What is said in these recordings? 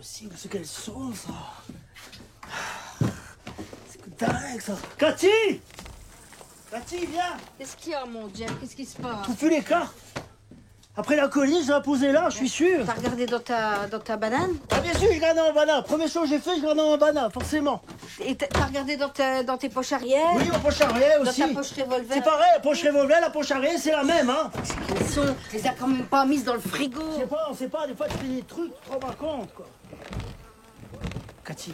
possible, c'est qu'elles sont, ça. C'est que dingue, ça. Cathy Cathy, viens Qu'est-ce qu'il y a, mon Jack Qu'est-ce qui se passe? Plus les cartes? Après la colline, je vais la poser là, je suis sûr. T'as regardé dans ta, dans ta banane? Ah, bien sûr, je garde en banane. Première chose que j'ai fait, je garde en banane, forcément. Et t'as t'as regardé dans, ta- dans tes poches arrière? Oui, ma poche arrière Dans aussi. ta poche revolver? C'est pareil, la poche revolver, la poche arrière, c'est la même, hein. Elles sont, tu les as quand même pas mises dans le frigo. Je sais pas, on sait pas, des fois tu fais des trucs, tu te rends pas compte, quoi. Cathy,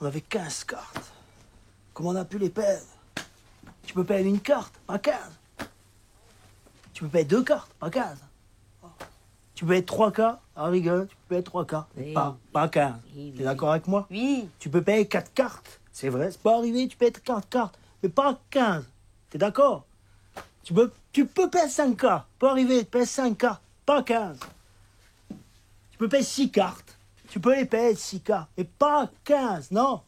on avait 15 cartes. Comment on a pu les perdre? Tu peux perdre une carte, pas 15. Tu peux perdre deux cartes, pas 15. Tu peux être trois cartes, ah rigole, tu peux être trois cartes, Oui. pas, pas 15. Oui, T'es d'accord avec moi? Oui. Tu peux payer 4 cartes, c'est vrai, c'est pas arrivé, tu payes 4 cartes, mais pas 15. T'es d'accord? Tu peux, tu peux payer 5 cartes, peut arriver, tu payes 5 cartes, pas 15. Tu peux payer 6 cartes, tu peux les payer 6 cartes, mais pas 15, non.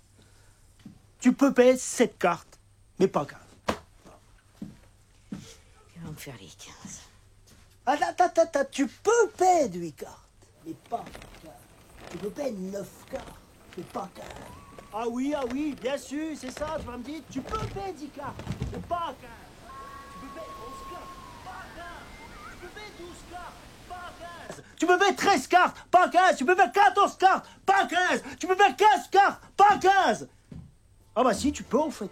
Tu peux payer 7 cartes, mais pas 15. Tu vas me faire les 15. Attends, attends, attends, tu peux payer 8 cartes, mais pas 15. Tu peux payer 9 cartes, mais pas 15. Ah oui, ah oui, bien sûr, c'est ça, je vais me dire, tu peux payer 10 cartes, mais pas 15. Tu peux payer 11 cartes, pas 15. Tu peux payer 12 cartes, pas 15. Tu peux payer 13 cartes, pas 15. Tu peux payer 14 cartes, pas 15. Tu peux payer 15 cartes, pas 15. Ah bah si, tu peux en fait.